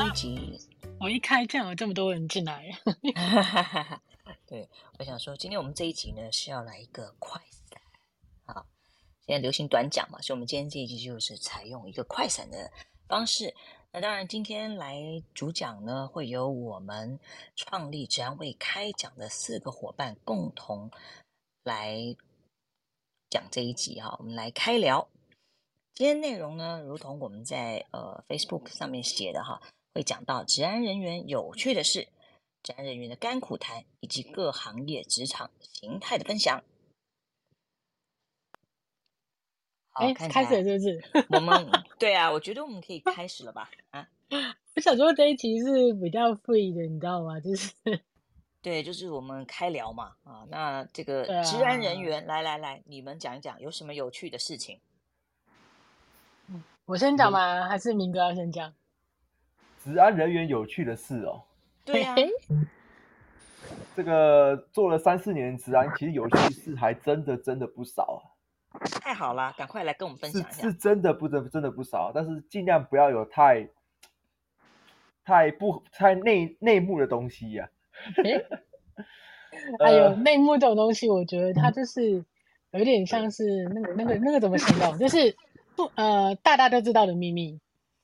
这一集，我一开这样有这么多人进来。对，我想说，今天我们这一集呢是要来一个快闪。好，现在流行短讲嘛，所以我们今天这一集就是采用一个快闪的方式。那当然，今天来主讲呢，会由我们创立职安卫开讲的四个伙伴共同来讲这一集哈。我们来开聊。今天内容呢，如同我们在呃 Facebook 上面写的哈，会讲到治安人员有趣的事，治安人员的甘苦谈，以及各行业职场形态的分享。哎，开始了是不是？我们 对啊，我觉得我们可以开始了吧？啊，我想说这一集是比较 free 的，你知道吗？就是 对，就是我们开聊嘛。啊，那这个治安人员，啊、来来来，你们讲一讲有什么有趣的事情？我先讲吗？嗯、还是明哥要先讲？职安人员有趣的事哦。对呀、啊。这个做了三四年职安，其实有趣的事还真的真的不少啊。太好了，赶快来跟我们分享一下。是是真的不真真的不少，但是尽量不要有太太不太内内幕的东西呀、啊。哎呦，内幕这种东西，我觉得它就是有点像是那个那个那个怎么形容？就是不呃，大家都知道的秘密。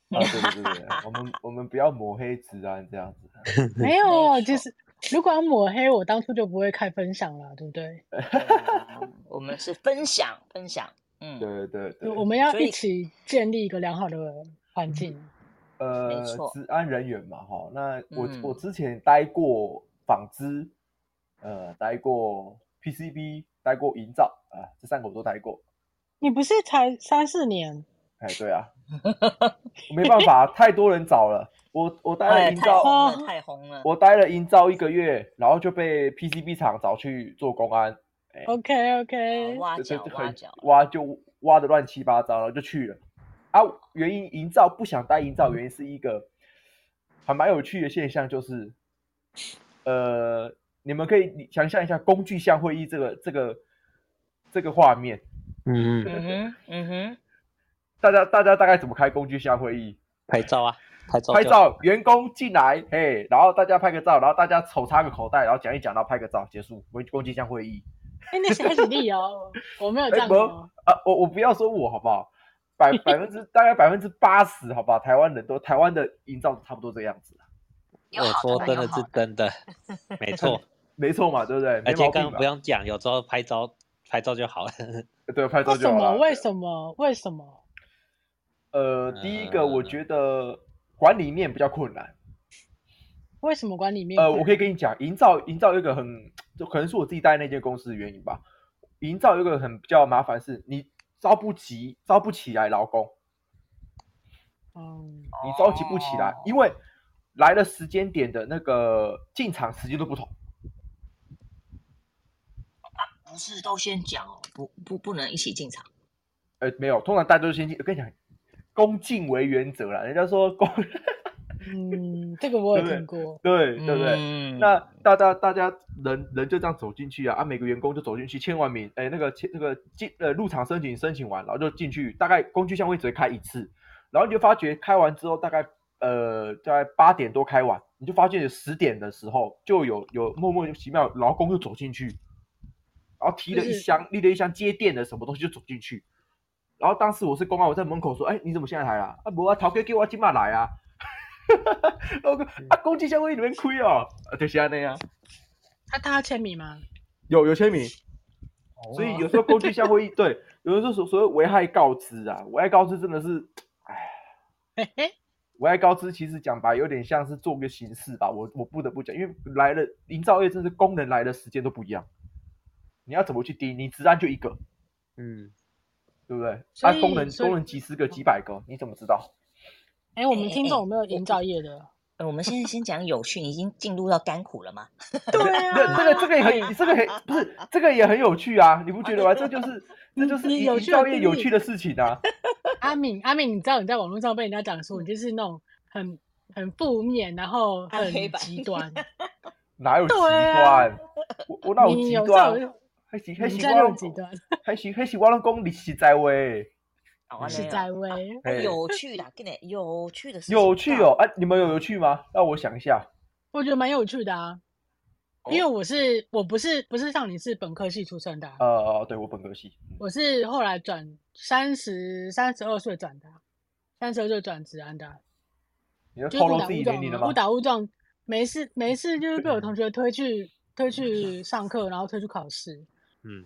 啊，对对对，我们我们不要抹黑职安这样子。没有，就是。如果要抹黑，我当初就不会开分享了，对不对？嗯、我们是分享分享，嗯，对对对，我们要一起建立一个良好的环境。呃，治安人员嘛，哈，那我、嗯、我之前待过纺织，呃，待过 PCB，待过营造啊，这三个我都待过。你不是才三四年？哎，对啊，没办法，太多人找了。我我待了营造，哎，太红了。我待了营造一个月，然后就被 PCB 厂找去做公安。哎、OK OK，挖角挖角，挖就挖的乱七八糟，然后就去了。啊，原因营造不想待营造，原因是一个还蛮有趣的现象，就是呃，你们可以想象一下工具箱会议这个这个这个画面。嗯哼嗯哼，大家大家大概怎么开工具箱会议？拍照啊。拍照，拍照，员工进来，嘿，然后大家拍个照，然后大家手插个口袋，然后讲一讲，然后拍个照，结束，工工具箱会议。哎，那是很厉害哦，我没有这样哦。啊，我我不要说我好不好？百 百分之大概百分之八十，好不好？台湾人都台湾的营造差不多这个样子。我说真的是真的，没错，没错嘛，对不对？而且刚刚不用讲，有时候拍照拍照就好了。对，拍照就好了。为什么？为什么？为什么？呃，第一个我觉得。管理面比较困难，为什么管理面？呃，我可以跟你讲，营造营造一个很，就可能是我自己待那间公司的原因吧。营造一个很比较麻烦是，你招不急，招不起来劳工。嗯，你召集不起来，哦、因为来的时间点的那个进场时间都不同。不是都先讲哦，不不不能一起进场。呃，没有，通常大家都先进。我跟你讲。恭敬为原则啦，人家说恭，嗯，这个我有听过，对对不对？嗯、那大家大家人人就这样走进去啊，啊，每个员工就走进去签完名，哎，那个签那个进呃入场申请申请完，然后就进去，大概工具箱会只会开一次，然后你就发觉开完之后大概呃大概八点多开完，你就发现有十点的时候就有有莫名其妙劳工就走进去，然后提了一箱拎了一箱接电的什么东西就走进去。然后当时我是公安，我在门口说：“哎，你怎么现在来了？啊，不啊，陶哥给我今晚来啊。”我说：“啊，工具箱会里面亏哦，就是这样。”他他要签名吗？有有签名。所以有时候工具箱会议 对，有的时候所所谓危害告知啊，危害告知真的是，哎，危害告知其实讲白有点像是做个形式吧。我我不得不讲，因为来了营造业，真是工人来的时间都不一样。你要怎么去盯？你职安就一个，嗯。对不对？他以、啊、工人以工人几十个几百个，你怎么知道？哎，我们听众有没有营造业的？呃，我们现在先讲有趣，已经进入到甘苦了吗？对啊，这个这个也很，这个很不是这个也很有趣啊，你不觉得吗？这就是这就是营造业有趣的事情啊。阿敏阿敏，你知道你在网络上被人家讲说你就是那种很很负面，然后很极端。哪有极端？我我哪有极端？还是还是我，还是还是我拢讲你实在话。是在位，有趣的，跟你有趣的事有趣哦，哎，你们有有趣吗？让我想一下，我觉得蛮有趣的啊，因为我是我不是不是像你是本科系出身的，呃，对我本科系，我是后来转三十三十二岁转的，三十二岁转职安的，你就透露自己年龄了吗？误打误撞，没事没事，就是被我 同学推去推去上课，然后推去考试，嗯，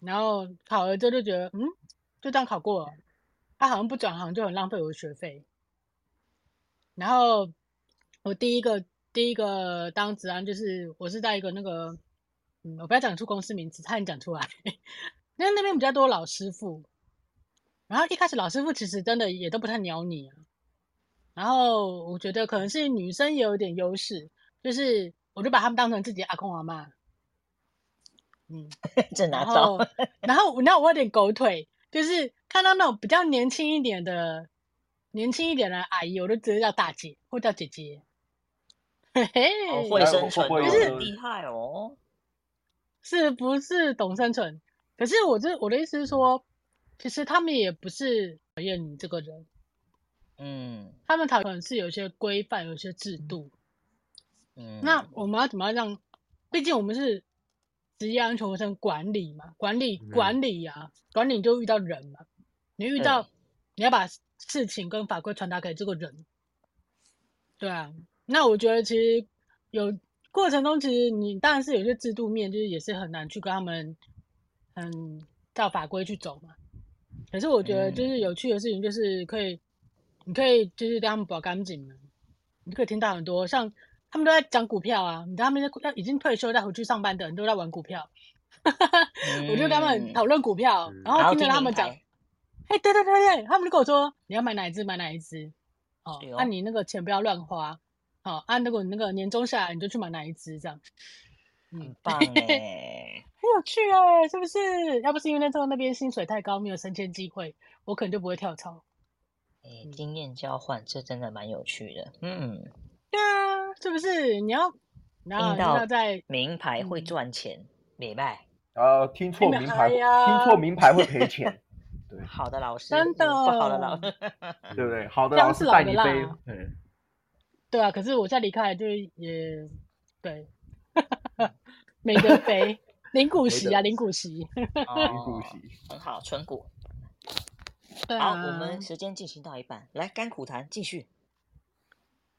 然后考了之后就觉得嗯。就这样考过了，他好像不转行就很浪费我的学费。然后我第一个第一个当职安就是我是在一个那个，嗯，我不要讲出公司名字，差点讲出来。因为那边比较多老师傅，然后一开始老师傅其实真的也都不太鸟你啊。然后我觉得可能是女生也有点优势，就是我就把他们当成自己阿公阿妈。嗯，这哪招？然后然后我有点狗腿。就是看到那种比较年轻一点的、年轻一点的阿姨，我都直接叫大姐或叫姐姐。嘿嘿，会生存，就是厉害哦。是不是懂生存？可是我这我的意思是说，其实他们也不是讨厌你这个人。嗯，他们讨厌是有些规范，有些制度。嗯，那我们要怎么样让？毕竟我们是。职业安全卫生管理嘛，管理管理呀、啊，管理就遇到人嘛。你遇到，嗯、你要把事情跟法规传达给这个人。对啊，那我觉得其实有过程中，其实你当然是有些制度面，就是也是很难去跟他们，嗯，照法规去走嘛。可是我觉得就是有趣的事情，就是可以，嗯、你可以就是跟他们保干净嘛，你可以听到很多像。他们都在讲股票啊，你知道他们要已经退休再回去上班的人都在玩股票，嗯、我就跟他们讨论股票，嗯、然后听着他们讲，哎，对对对对，他们就跟我说你要买哪一支买哪一支，哦，按、你那个钱不要乱花，好、哦，按、啊、如果你那个年终下来你就去买哪一支这样，嗯，很棒哎，很有趣哎，是不是？要不是因为那时候那边薪水太高，没有升迁机会，我可能就不会跳槽。哎，经验交换这真的蛮有趣的，嗯。对啊，是不是？你要，然后要在名牌会赚钱，明白？呃，听错名牌，听错名牌会赔钱。对，好的老师，真的，不好的老师，对不对？好的老师带你飞。对啊，可是我现在离开就也对，没得飞，零股息啊，零股息，零股息，很好，存股。好，我们时间进行到一半，来甘苦谈继续。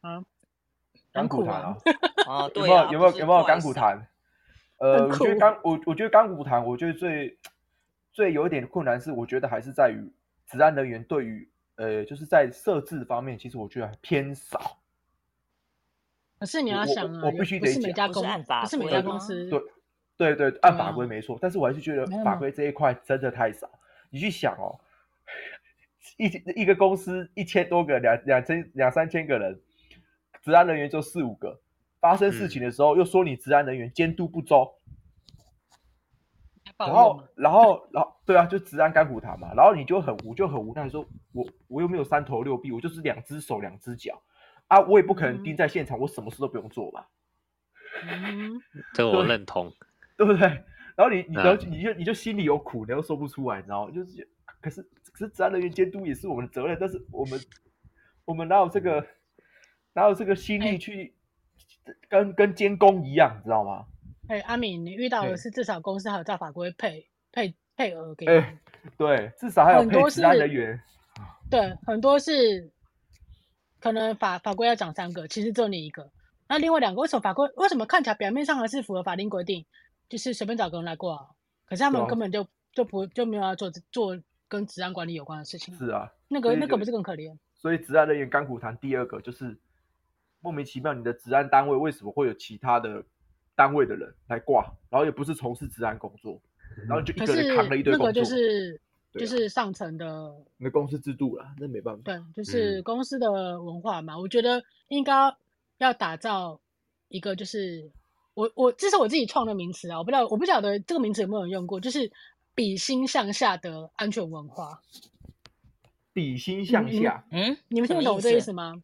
啊。甘苦谈啊，啊，有没有有没有有没有甘苦谈？呃，我觉得甘我我觉得甘苦谈，我觉得最最有一点困难是，我觉得还是在于职安人员对于呃，就是在设置方面，其实我觉得偏少。可是你要想啊，我必须得讲，不是每家公司，不是每家公司，对对对，按法规没错，但是我还是觉得法规这一块真的太少。你去想哦，一一个公司一千多个，两两千两三千个人。职安人员就四五个，发生事情的时候又说你治安人员监督不周，然后然后然后对啊，就治安干苦他嘛，然后你就很无就很无奈说，我我又没有三头六臂，我就是两只手两只脚啊，我也不可能盯在现场，我什么事都不用做吧？嗯，这我认同，对不对？然后你你然后你就你就心里有苦，你又说不出来，你知道吗？就是可是可是治安人员监督也是我们的责任，但是我们我们哪有这个？哪有这个心力去跟、欸、跟监工一样，知道吗？哎、欸，阿敏，你遇到的是至少公司还有照法规配配配额给你。哎、欸，对，至少还有配职安人员。对，很多是可能法法规要讲三个，其实只有你一个。那另外两个为什么法规为什么看起来表面上还是符合法定规定，就是随便找个人来挂，可是他们根本就、啊、就不就没有要做做跟治安管理有关的事情。是啊，那个那个不是更可怜？所以治安人员甘苦谈第二个就是。莫名其妙，你的治安单位为什么会有其他的单位的人来挂？然后也不是从事治安工作，然后就一个人扛了一堆工作。那个就是、啊、就是上层的那公司制度啦，那没办法。对，就是公司的文化嘛。嗯、我觉得应该要打造一个，就是我我这是我自己创的名词啊，我不知道我不晓得这个名词有没有人用过，就是比心向下的安全文化。比心向下，嗯，嗯，你们听得懂我这意思吗？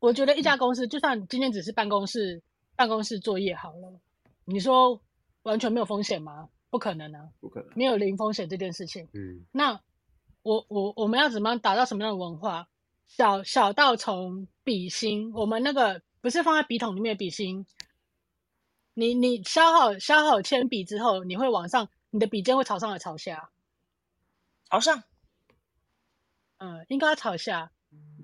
我觉得一家公司，就算今天只是办公室办公室作业好了，你说完全没有风险吗？不可能啊，不可能，没有零风险这件事情。嗯，那我我我们要怎么样打造什么样的文化？小小到从笔芯，我们那个不是放在笔筒里面的笔芯，你你削好削好铅笔之后，你会往上，你的笔尖会朝上还是朝下？朝上。嗯，应该要朝下，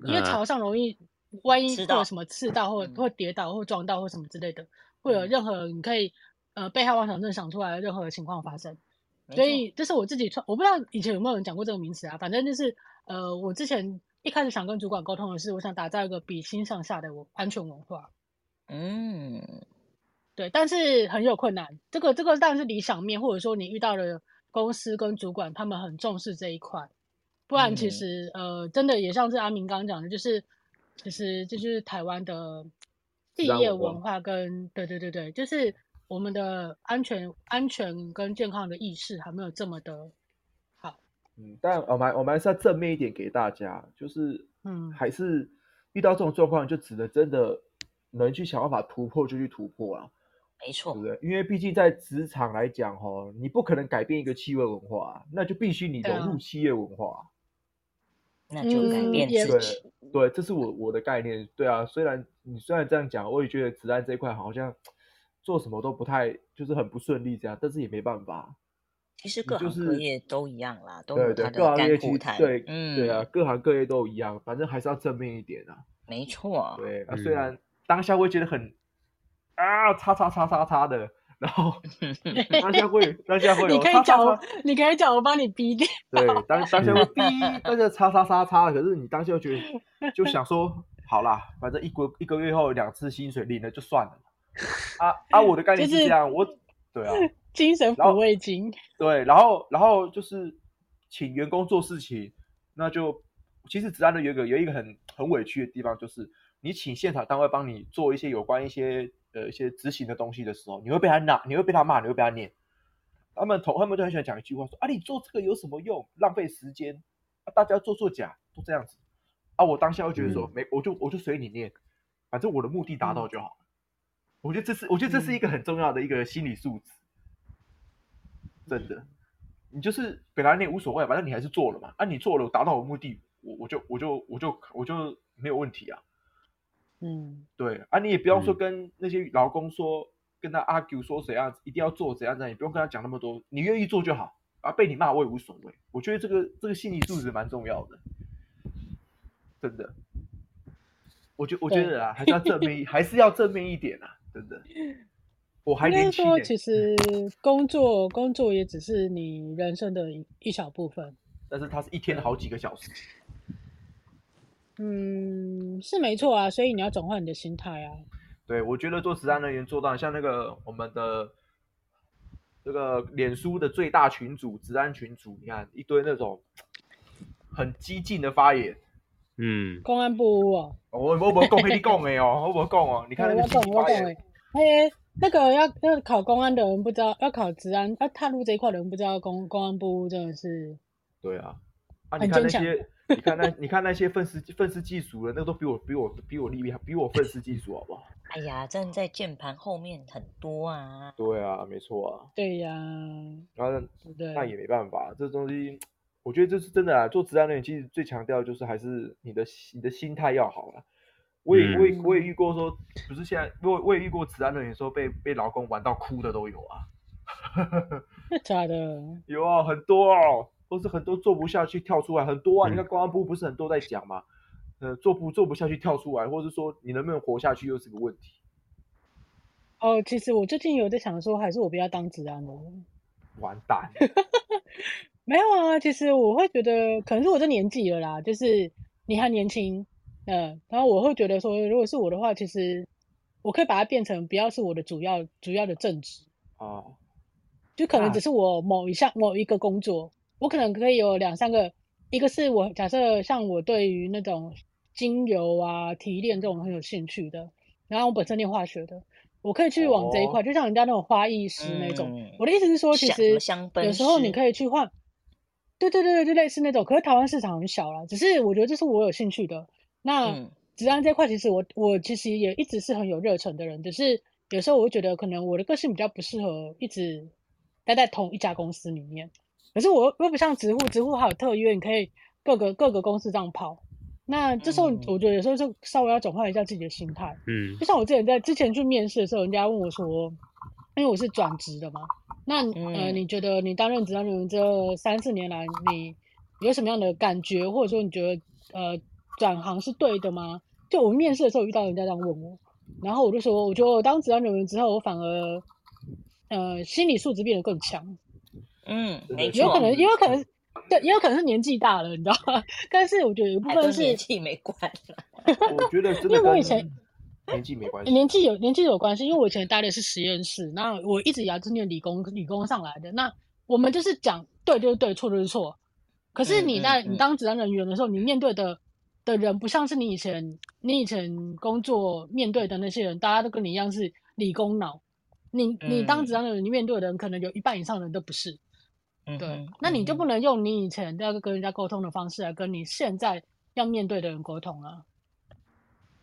因为朝上容易万一会有什么刺到，或或跌倒，或撞到，或什么之类的，会有任何你可以呃被害妄想症想出来的任何的情况发生。所以这是我自己创，我不知道以前有没有人讲过这个名词啊。反正就是呃，我之前一开始想跟主管沟通的是，我想打造一个比心向下的我安全文化。嗯，对，但是很有困难。这个这个当然是理想面，或者说你遇到了公司跟主管，他们很重视这一块。不然其实呃，真的也像是阿明刚刚讲的，就是其实就是台湾的企业文化跟对对对对，就是。我们的安全、安全跟健康的意识还没有这么的好。嗯，但我们我们还是要正面一点给大家，就是嗯，还是遇到这种状况，就只能真的能去想办法突破就去突破啊。没错，对不对？因为毕竟在职场来讲，哈，你不可能改变一个企业文化，那就必须你融入企业文化，那就改变自己。对，对，这是我我的概念。对啊，虽然你虽然这样讲，我也觉得子弹这一块好像。做什么都不太，就是很不顺利这样，但是也没办法。其实各行各业都一样啦，就是、对对，各行各业其实对，嗯，对啊，各行各业都一样，反正还是要正面一点啊。没错。对啊，虽然当下会觉得很啊，叉叉叉叉叉的，然后 当下会当下会有，你可以讲，你可以讲，我帮你逼掉。对，当当下会 逼，当下叉叉叉叉，可是你当下就觉得就想说，好啦，反正一个一个月后两次薪水领了就算了。啊啊！我的概念是这样，我对啊，精神抚慰金。对，然后然后就是请员工做事情，那就其实职安的有一个有一个很很委屈的地方，就是你请现场单位帮你做一些有关一些呃一些执行的东西的时候，你会被他骂，你会被他骂，你会被他念。他们同他们就很喜欢讲一句话说啊，你做这个有什么用？浪费时间啊！大家做做假都这样子啊！我当下会觉得说、嗯、没，我就我就随你念，反正我的目的达到就好。嗯我觉得这是，我觉得这是一个很重要的一个心理素质，嗯、真的。你就是本来你也无所谓，反正你还是做了嘛。啊，你做了，达到我目的，我我就我就我就我就没有问题啊。嗯，对啊，你也不要说跟那些劳工说，嗯、跟他 argue 说怎样一定要做怎样怎样，你不用跟他讲那么多，你愿意做就好啊。被你骂我也无所谓。我觉得这个这个心理素质蛮重要的，真的。我觉我觉得啊，还是要正面，还是要正面一点啊。真的，我还年轻。说，其实工作工作也只是你人生的一一小部分，但是它是一天好几个小时。嗯，是没错啊，所以你要转换你的心态啊。对，我觉得做治安人员做到像那个我们的这个脸书的最大群组治安群组，你看一堆那种很激进的发言。嗯，公安部哦，我我我讲给你讲的哦，我我讲哦，你看那个我讲我讲的，嘿，那个要要考公安的人不知道，要考治安要踏入这一块的人不知道公公安部真的是，对啊，啊你看那些，你看那你看那些愤世愤世嫉俗的，那个都比我比我比我厉害，比我愤世嫉俗好不好？哎呀，站在键盘后面很多啊，对啊，没错啊，对呀，然后那也没办法，这东西。我觉得这是真的啊！做职安人员其实最强调就是还是你的你的心态要好了。我也我也我也遇过说，不是现在我我也遇过职安人员说被被老公玩到哭的都有啊。假的？有啊，很多哦，都是很多做不下去跳出来，很多啊。你看公安部不是很多在讲吗？呃，做不做不下去跳出来，或者说你能不能活下去又是个问题。哦，其实我最近有在想说，还是我不要当治安了。完蛋。没有啊，其实我会觉得，可能是我这年纪了啦，就是你还年轻，嗯，然后我会觉得说，如果是我的话，其实我可以把它变成不要是我的主要主要的正职哦，就可能只是我某一项、啊、某一个工作，我可能可以有两三个，一个是我假设像我对于那种精油啊提炼这种很有兴趣的，然后我本身念化学的。我可以去往这一块，哦、就像人家那种花艺师那种。嗯、我的意思是说，其实有时候你可以去换。对对对对，就类似那种。可是台湾市场很小啦，只是我觉得这是我有兴趣的。那职安、嗯、这块，其实我我其实也一直是很有热忱的人，只是有时候我会觉得，可能我的个性比较不适合一直待在同一家公司里面。可是我又不像职护，职护还有特约，你可以各个各个公司这样跑。那这时候我觉得有时候就稍微要转换一下自己的心态。嗯，就像我之前在之前去面试的时候，人家问我说，因为我是转职的嘛，那呃，你觉得你担任职安人员这三四年来，你有什么样的感觉，或者说你觉得呃转行是对的吗？就我面试的时候遇到人家这样问我，然后我就说，我觉得我当职安人员之后，我反而呃心理素质变得更强。嗯，没错，有可能，也有可能，对，也有可能是年纪大了，你知道吗？但是我觉得有一部分是年纪没关系。我觉得真的，因为我以前年纪没关系，年纪有年纪有关系，因为我以前待的是实验室，那我一直以来是念理工，理工上来的。那我们就是讲对就是对，错就是错。可是你在你当职安人员的时候，你面对的的人不像是你以前你以前工作面对的那些人，大家都跟你一样是理工脑。你你当职安人员，你面对的人可能有一半以上的人都不是。对，嗯、那你就不能用你以前要跟人家沟通的方式来跟你现在要面对的人沟通啊。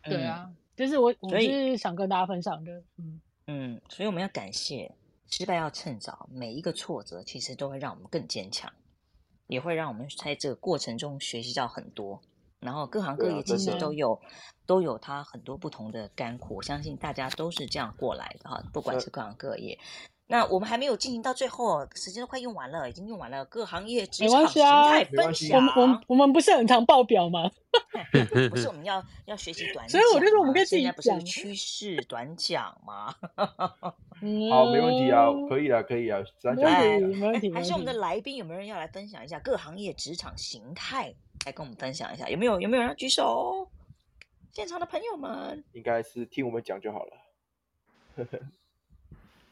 嗯、对啊，就是我我是想跟大家分享的。嗯嗯，所以我们要感谢失败要趁早，每一个挫折其实都会让我们更坚强，也会让我们在这个过程中学习到很多。然后各行各业其实都有、啊、都有它很多不同的甘苦，我相信大家都是这样过来的哈，不管是各行各业。那我们还没有进行到最后，时间都快用完了，已经用完了。各行业职场形态分享，我们我们我们不是很常报表吗？不是，我们要要学习 短讲，所以我就说我们可以自己讲。现在不是趋势短讲吗？好，没问题啊，可以啊，可以啊，短讲可以，没问题。还是我们的来宾有没有人要来分享一下各行业职场形态？来跟我们分享一下，有没有有没有人要举手？现场的朋友们，应该是听我们讲就好了。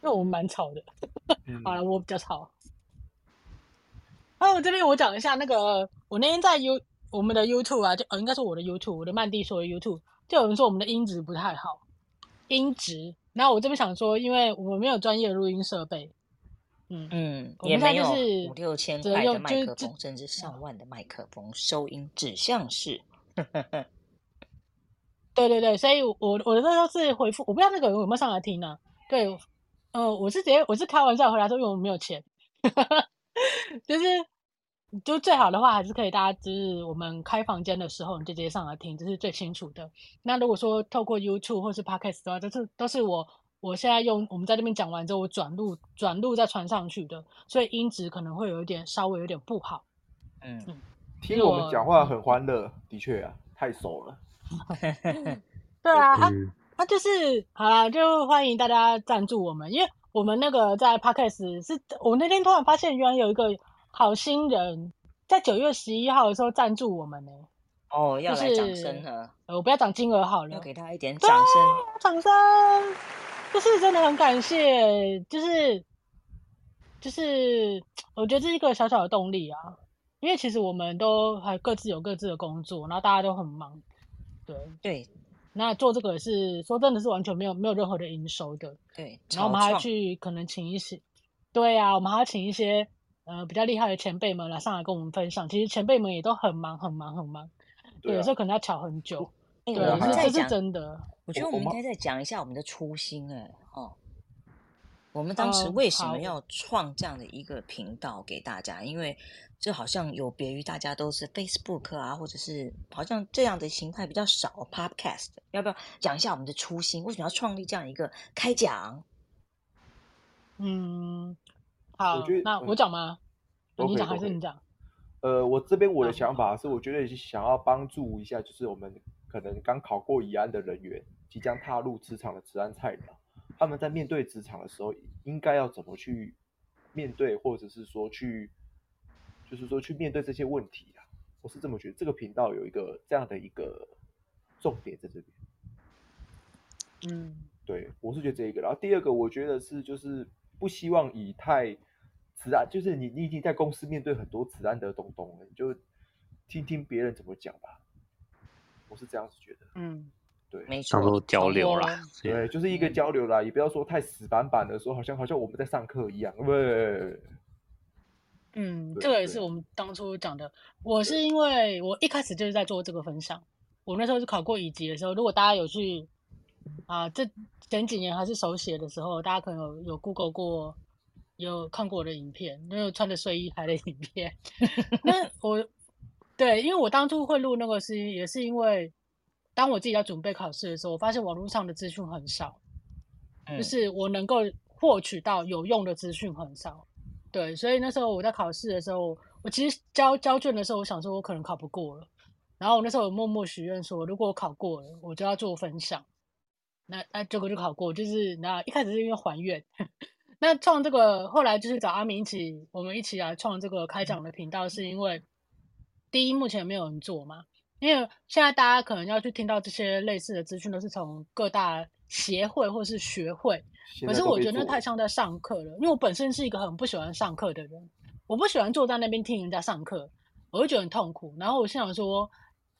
因为我们蛮吵的，好了，我比较吵。啊，我这边我讲一下那个，我那天在 U 我们的 YouTube 啊，就呃，应该是我的 YouTube，我的曼蒂说的 YouTube，就有人说我们的音质不太好，音质。然后我这边想说，因为我们没有专业的录音设备，嗯嗯，也没有五六千块的麦克风，甚至上万的麦克风，收音指向式。对对对，所以我我的那时候是回复，我不知道那个人有没有上来听呢、啊？对。嗯、呃，我是直接我是开玩笑回答说，因为我们没有钱，就是就最好的话还是可以大家就是我们开房间的时候你就直接上来听，这是最清楚的。那如果说透过 YouTube 或是 Podcast 的话，都是都是我我现在用我们在这边讲完之后，我转录转录再传上去的，所以音质可能会有一点稍微有点不好。嗯，嗯听我们讲话很欢乐，的确啊，太熟了。对啊。嗯那、啊、就是好啦，就欢迎大家赞助我们，因为我们那个在 Podcast 是，我那天突然发现，原来有一个好心人在九月十一号的时候赞助我们呢。哦，要来掌声了、呃。我不要讲金额好了，要给他一点掌声，掌声，就是真的很感谢，就是就是我觉得这是一个小小的动力啊，因为其实我们都还各自有各自的工作，然后大家都很忙，对对。那做这个也是说真的是完全没有没有任何的营收的，对。然后我们还要去可能请一些，对啊，我们还要请一些呃比较厉害的前辈们来上来跟我们分享。其实前辈们也都很忙很忙很忙，对，有时候可能要巧很久。对，这是真的。我觉得我们应该再讲一下我们的初心哎，哦，我们当时为什么要创这样的一个频道给大家？因为这好像有别于大家都是 Facebook 啊，或者是好像这样的形态比较少。Podcast 要不要讲一下我们的初心？为什么要创立这样一个开讲？嗯，好，我那我讲吗？嗯、你讲还是你讲？呃，我这边我的想法是，我觉得是想要帮助一下，就是我们可能刚考过乙安的人员，即将踏入职场的职安菜鸟，他们在面对职场的时候，应该要怎么去面对，或者是说去。就是说，去面对这些问题啊，我是这么觉得。这个频道有一个这样的一个重点在这边。嗯，对，我是觉得这一个。然后第二个，我觉得是就是不希望以太职安，就是你你已经在公司面对很多职安的东东了，你就听听别人怎么讲吧。我是这样子觉得。嗯，对，没错，当做交流啦。对，就是一个交流啦，也不要说太死板板的说，好像好像我们在上课一样，对。嗯，这个也是我们当初讲的。我是因为我一开始就是在做这个分享。我那时候是考过乙级的时候，如果大家有去啊，这前几年还是手写的时候，大家可能有有 Google 过有看过我的影片，那个穿着睡衣拍的影片。那我对，因为我当初会录那个是也是因为，当我自己在准备考试的时候，我发现网络上的资讯很少，嗯、就是我能够获取到有用的资讯很少。对，所以那时候我在考试的时候，我其实交交卷的时候，我想说我可能考不过了。然后我那时候默默许愿说，如果我考过了，我就要做分享。那那结果就考过，就是那一开始是因为还愿。那创这个后来就是找阿明一起，我们一起来创这个开讲的频道，是因为第一目前没有人做嘛，因为现在大家可能要去听到这些类似的资讯，都是从各大协会或是学会。可是我觉得那太像在上课了，因为我本身是一个很不喜欢上课的人，我不喜欢坐在那边听人家上课，我会觉得很痛苦。然后我心想说。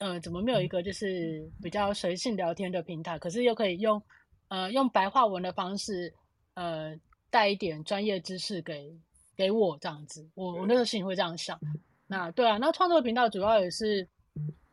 呃，怎么没有一个就是比较随性聊天的平台？可是又可以用呃用白话文的方式，呃带一点专业知识给给我这样子。我我那时候心里会这样想。那对啊，那创作频道主要也是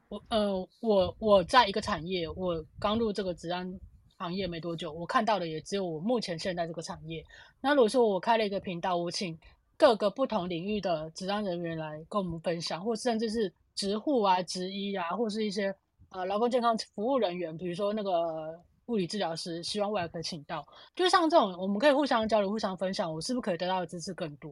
我呃我我在一个产业，我刚入这个职安行业没多久，我看到的也只有我目前现在这个产业。那如果说我开了一个频道，我请各个不同领域的职安人员来跟我们分享，或甚至是。职护啊，职医啊，或是一些呃劳工健康服务人员，比如说那个物理治疗师，希望未来可以请到。就像这种，我们可以互相交流、互相分享，我是不是可以得到的知识更多？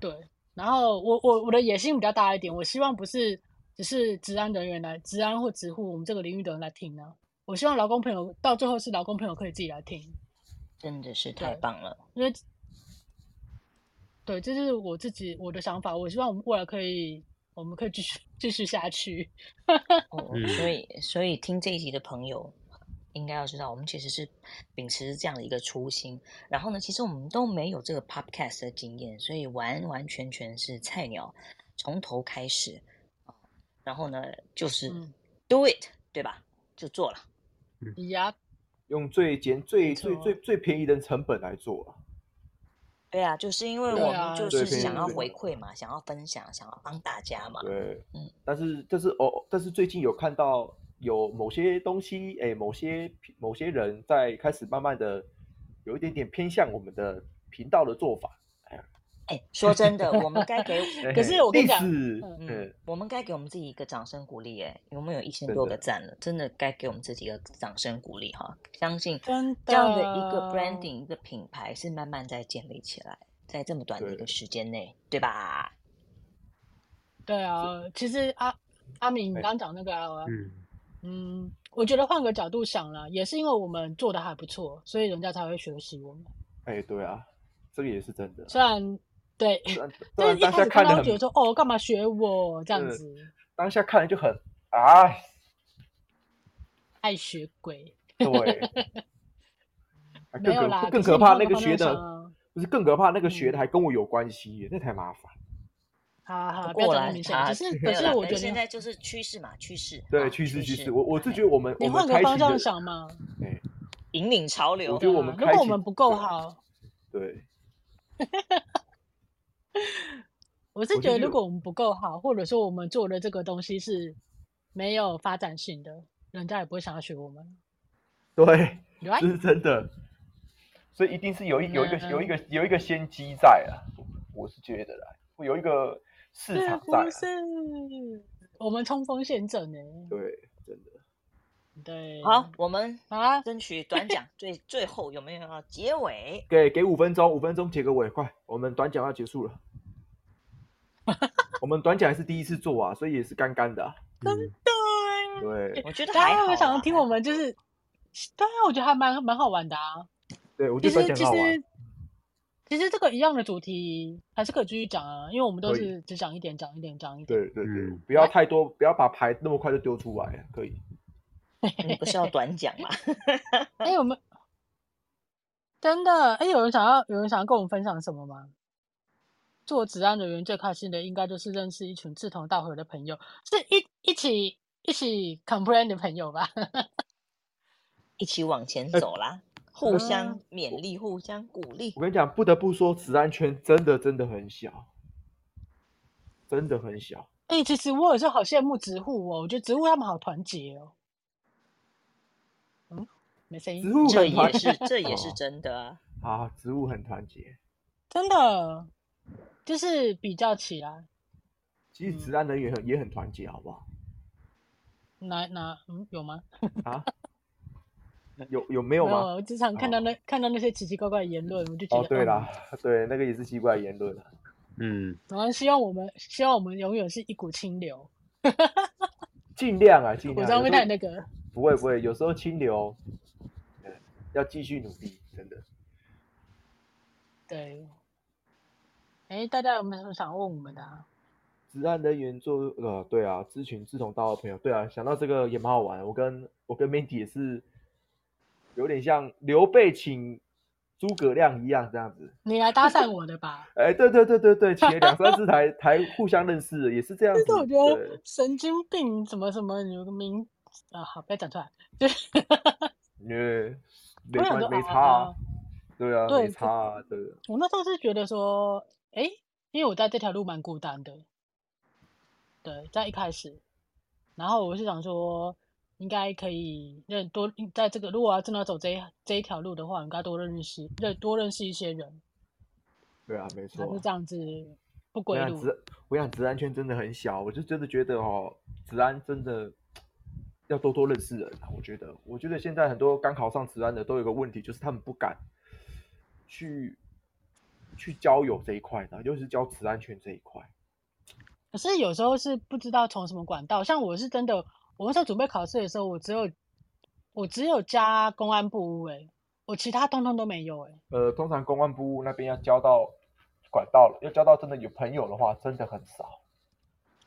对。然后我我我的野心比较大一点，我希望不是只是职安人员来，职安或职护我们这个领域的人来听呢、啊。我希望劳工朋友到最后是劳工朋友可以自己来听。真的是太棒了，因为对，这就是我自己我的想法。我希望我们未来可以。我们可以继续继续下去，哦，所以所以听这一集的朋友应该要知道，我们其实是秉持这样的一个初心。然后呢，其实我们都没有这个 podcast 的经验，所以完完全全是菜鸟，从头开始。然后呢，就是 do it，嗯，对吧？就做了。呀，用最简、最最最最便宜的成本来做。对啊，就是因为我们就是想要回馈嘛，想要分享，想要帮大家嘛。对，嗯。但是，但是哦，但是最近有看到有某些东西，哎，某些某些人在开始慢慢的有一点点偏向我们的频道的做法。哎，说真的，我们该给，可是我跟你讲，嗯，嗯，我们该给我们自己一个掌声鼓励。哎，我们有一千多个赞了，真的该给我们自己一个掌声鼓励哈！相信这样的一个 branding 一个品牌是慢慢在建立起来，在这么短的一个时间内，对吧？对啊，其实阿阿敏，你刚讲那个，嗯嗯，我觉得换个角度想了，也是因为我们做的还不错，所以人家才会学习我们。哎，对啊，这个也是真的。虽然。对，就是一开始看到觉得说，哦，干嘛学我这样子？当下看了就很啊，爱学鬼。对，没有啦，更可怕那个学的，不是更可怕那个学的还跟我有关系，那太麻烦。好好，不要讲明显，可是可是我觉得现在就是趋势嘛，趋势。对，趋势趋势，我我是觉得我们你换个方向想嘛，引领潮流。我觉得我们如果我们不够好，对。我是觉得，如果我们不够好，或者说我们做的这个东西是没有发展性的，人家也不会想要学我们。对，这是真的。所以一定是有一有一个有一个有一个先机在啊，我是觉得啦，会有一个市场在。是，我们冲锋陷阵呢。对。对，好，我们啊，争取短讲，最 最后有没有要结尾？给给五分钟，五分钟结个尾，快，我们短讲要结束了。我们短讲还是第一次做啊，所以也是干干的、啊。真的，对，我觉得还好。我想要听我们就是，对啊，我觉得还蛮蛮好玩的啊。对，我觉得其实其实其实这个一样的主题还是可以继续讲啊，因为我们都是只讲一点，讲一点，讲一点。对对对，不要太多，不要把牌那么快就丢出来，可以。你不是要短讲吗？哎，我们真的哎，有人想要有人想要跟我们分享什么吗？做职安人员最开心的，应该就是认识一群志同道合的朋友，是一一起一起 complain 的朋友吧？一起往前走啦，互相勉励，互相鼓励。我跟你讲，不得不说，职安圈真的真的很小，真的很小。哎，其实我有时候好羡慕植护哦，我觉得植护他们好团结哦。嗯，没声音。这也是这也是真的啊。啊，植物很团结。真的，就是比较起来，其实职安人员很也很团结，好不好？哪哪嗯有吗？啊？有有没有吗？我经常看到那、哦、看到那些奇奇怪怪的言论，我就觉得哦，对啦，嗯、对，那个也是奇怪的言论。嗯，然后希望我们希望我们永远是一股清流，尽量啊，尽量。我知道会太那个。不会不会，有时候清流，要继续努力，真的。对。哎，大家有没有什么想问我们的、啊？职安人员做呃，对啊，咨询志同道合的朋友，对啊，想到这个也蛮好玩。我跟我跟 Mandy 也是有点像刘备请诸葛亮一样这样子。你来搭讪我的吧？哎，对对对对对，请了两三次才才 互相认识，也是这样子。但是我觉得神经病什么什么有个名啊，好，不要讲出来。对，因为没关没差啊。对啊，对没差啊。对。我那时候是觉得说，哎，因为我在这条路蛮孤单的。对，在一开始，然后我是想说，应该可以认多在这个，如果要真的要走这一这一条路的话，应该多认识认多认识一些人。对啊，没错。是这样子不归路。我想职安圈真的很小，我就真的觉得哦，职安真的要多多认识人啊。我觉得，我觉得现在很多刚考上职安的都有个问题，就是他们不敢去去交友这一块的，尤其是交职安圈这一块。可是有时候是不知道从什么管道，像我是真的，我那时候准备考试的时候，我只有我只有加公安部诶，我其他通通都没有诶。呃，通常公安部那边要交到管道了，要交到真的有朋友的话，真的很少。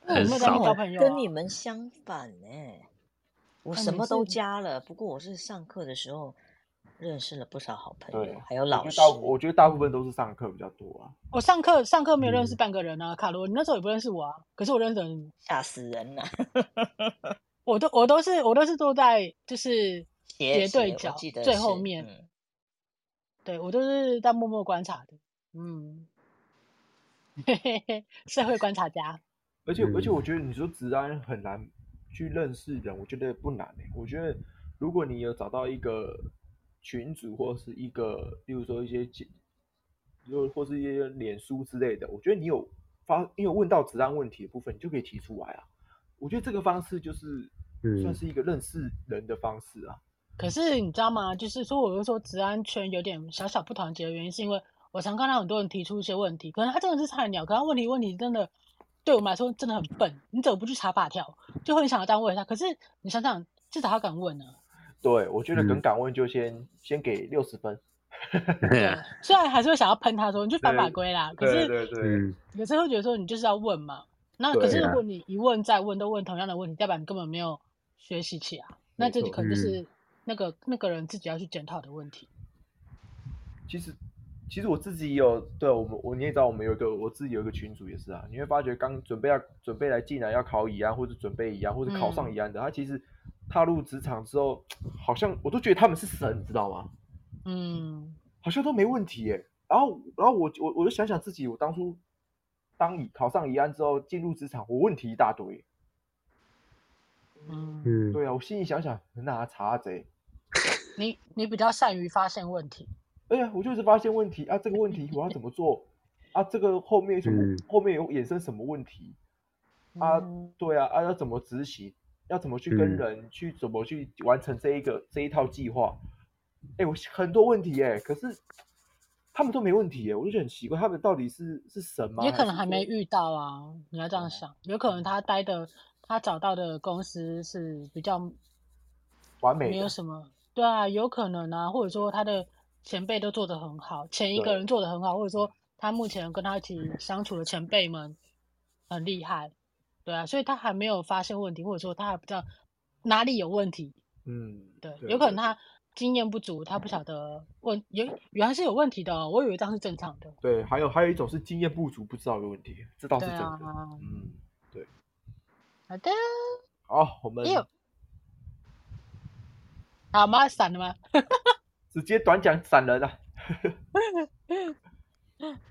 很少。交朋友啊，跟你们相反呢，我什么都加了，不过我是上课的时候。认识了不少好朋友，对还有老师。我觉得大部分都是上课比较多啊。我上课上课没有认识半个人啊，嗯、卡罗，你那时候也不认识我啊。可是我认识你，吓死人了。我都我都是我都是坐在就是斜对角最后面。嗯、对我都是在默默观察的。嗯，嘿嘿嘿，社会观察家。而且而且，我觉得你说职安很难去认识人，我觉得不难、欸、我觉得如果你有找到一个。群组或是一个，比如说一些，就或是一些脸书之类的，我觉得你有发，你有问到职安问题的部分，你就可以提出来啊。我觉得这个方式就是，算是一个认识人的方式啊。嗯、可是你知道吗？就是说，我就说治安圈有点小小不团结的原因，是因为我常看到很多人提出一些问题，可能他真的是菜鸟，可能他问题问题真的对我们来说真的很笨，你怎么不去查法条？就会想要这样问一下。可是你想想，至少他敢问呢、啊。对，我觉得敢敢问就先、嗯、先给六十分。对，虽然还是会想要喷他说你就反法规啦，可是对对对，有时候会觉得说你就是要问嘛。那可是如果你一问再问都问同样的问题，代表你根本没有学习起来，那这可能就是那个、嗯、那个人自己要去检讨的问题。其实其实我自己有对我们我你也知道我们有一个我自己有一个群主也是啊，你会发觉刚准备要准备来进来要考乙安或者准备乙安或者考上乙安的，他、嗯、其实。踏入职场之后，好像我都觉得他们是神，你知道吗？嗯，好像都没问题耶。然后，然后我我我就想想自己，我当初当乙考上乙安之后进入职场，我问题一大堆。嗯，对啊，我心里想想，那查贼。你你比较善于发现问题。哎呀，我就是发现问题啊，这个问题我要怎么做啊？这个后面什么？嗯、后面有衍生什么问题啊？对啊，啊要怎么执行？要怎么去跟人、嗯、去怎么去完成这一个这一套计划？哎，我很多问题哎，可是他们都没问题哎，我就觉得很奇怪，他们到底是是什么？也可能还没遇到啊，你要这样想，有可能他待的他找到的公司是比较完美，没有什么对啊，有可能啊，或者说他的前辈都做得很好，前一个人做得很好，或者说他目前跟他一起相处的前辈们很厉害。对啊，所以他还没有发现问题，或者说他还不知道哪里有问题。嗯，对，对有可能他经验不足，他不晓得问有原来是有问题的，我以为这样是正常的。对，还有还有一种是经验不足，不知道有问题，这倒是真的。啊、嗯，对。好的。好，我们。好吗？闪了吗？直接短讲闪人 了。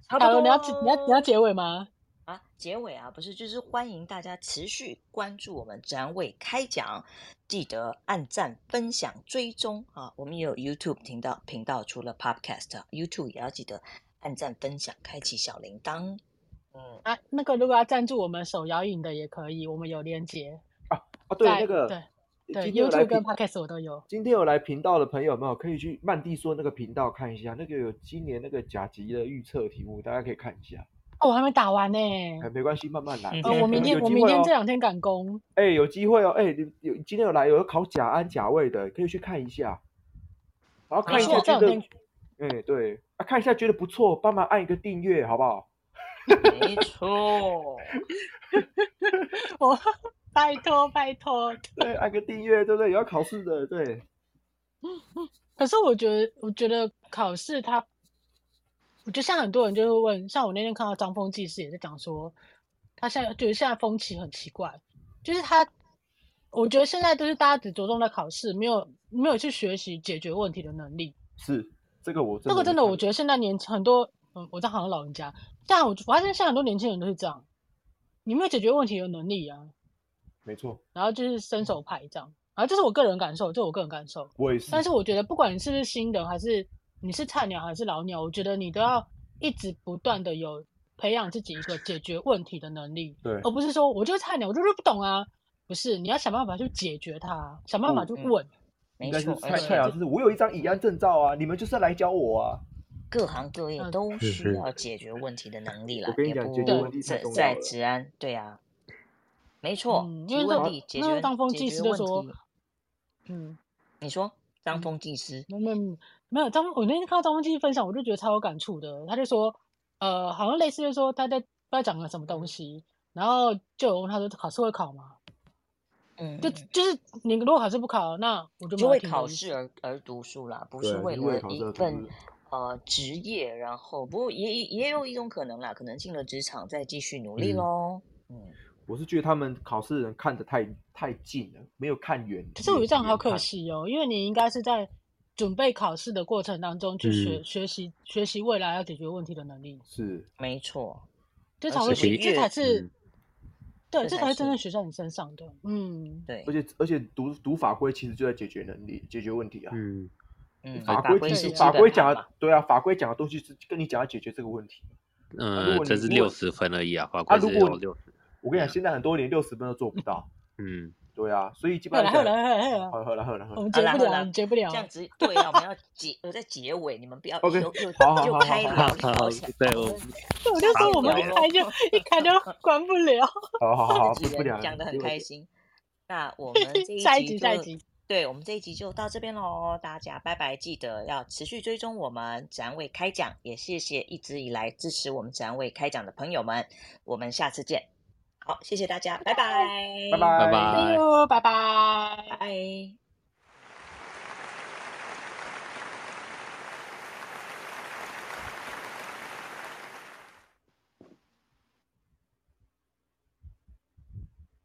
好了，你要你要你要结尾吗？啊，结尾啊，不是，就是欢迎大家持续关注我们职安卫开讲，记得按赞、分享、追踪啊！我们也有 YouTube 频道，频道除了 Podcast，YouTube 也要记得按赞、分享、开启小铃铛。嗯啊，那个如果要赞助我们手摇饮的也可以，我们有链接啊啊，对那个对对，YouTube 跟 Podcast 我都有。今天有来频道的朋友们，可以去曼蒂说那个频道看一下，那个有今年那个甲级的预测题目，大家可以看一下。哦，我还没打完呢。哎，没关系，慢慢来。哦，我明天我明天这两天赶工。哎，有机会哦，哎，有有今天有来有考甲安甲位的，可以去看一下。然后看一下觉得，哎，对啊，看一下觉得不错，帮忙按一个订阅，好不好？没错，我拜托拜托，对，按个订阅，对不对？有要考试的，对。可是我觉得，我觉得考试它，我觉得像很多人就会问，像我那天看到张峰技师也在讲说，他现在觉得现在风气很奇怪，就是他，我觉得现在都是大家只着重在考试，没有没有去学习解决问题的能力。是这个我这个真的，我觉得现在年很多，嗯，我在好像老人家。但我发现现在很多年轻人都是这样，你没有解决问题的能力啊，没错。然后就是伸手拍这样，然后这是我个人感受，这是我个人感受。我也是。但是我觉得，不管你是不是新人，还是你是菜鸟还是老鸟，我觉得你都要一直不断的有培养自己一个解决问题的能力，对，而不是说我就是菜鸟，我就是不懂啊，不是，你要想办法去解决它，想办法去问。应该是菜菜鸟，就是我有一张乙安证照啊，你们就是要来教我啊。各行各业都需要解决问题的能力了，我跟你讲，解决问题在在职安，对啊，没错，提问题解决解决问题。嗯，你说张峰技师？没有没有张，我那天看到张峰技师分享，我就觉得超有感触的。他就说，呃，好像类似于说他在不知道讲了什么东西，然后就有问他说考试会考吗？嗯，就就是你如果考试不考，那我就就为考试而而读书啦，不是为了一份。呃，职业，然后不过也也有一种可能啦，可能进了职场再继续努力喽。嗯，嗯，我是觉得他们考试的人看得太太近了，没有看远。可是我觉得这样好可惜哦，因为你应该是在准备考试的过程当中去学、嗯、学习学习未来要解决问题的能力。是，没错，这才会学，这才是，嗯、对，这才是真正学在你身上的。嗯，对，而且而且读读法规其实就在解决能力、解决问题啊。嗯。嗯，法规其实法规讲的对啊，法规讲的东西是跟你讲要解决这个问题。嗯，这是六十分而已啊，法规只有六十。我跟你讲，现在很多连六十分都做不到。嗯，对啊，所以基本上。好了好了好了好了好了，我们结不了，我们结不了。这样子对啊，我们要结，我在结尾，你们不要又又又开聊。对，我我就说我们一开就一开就关不了。好好好，不了。讲的很开心。那我们这一集 下一集。对，我们这一集就到这边喽，大家拜拜！记得要持续追踪我们职安卫开讲，也谢谢一直以来支持我们职安卫开讲的朋友们，我们下次见。好，谢谢大家，拜拜，拜拜，拜拜，拜拜，拜。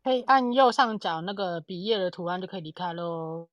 可以按右上角那个笔页的图案就可以离开喽。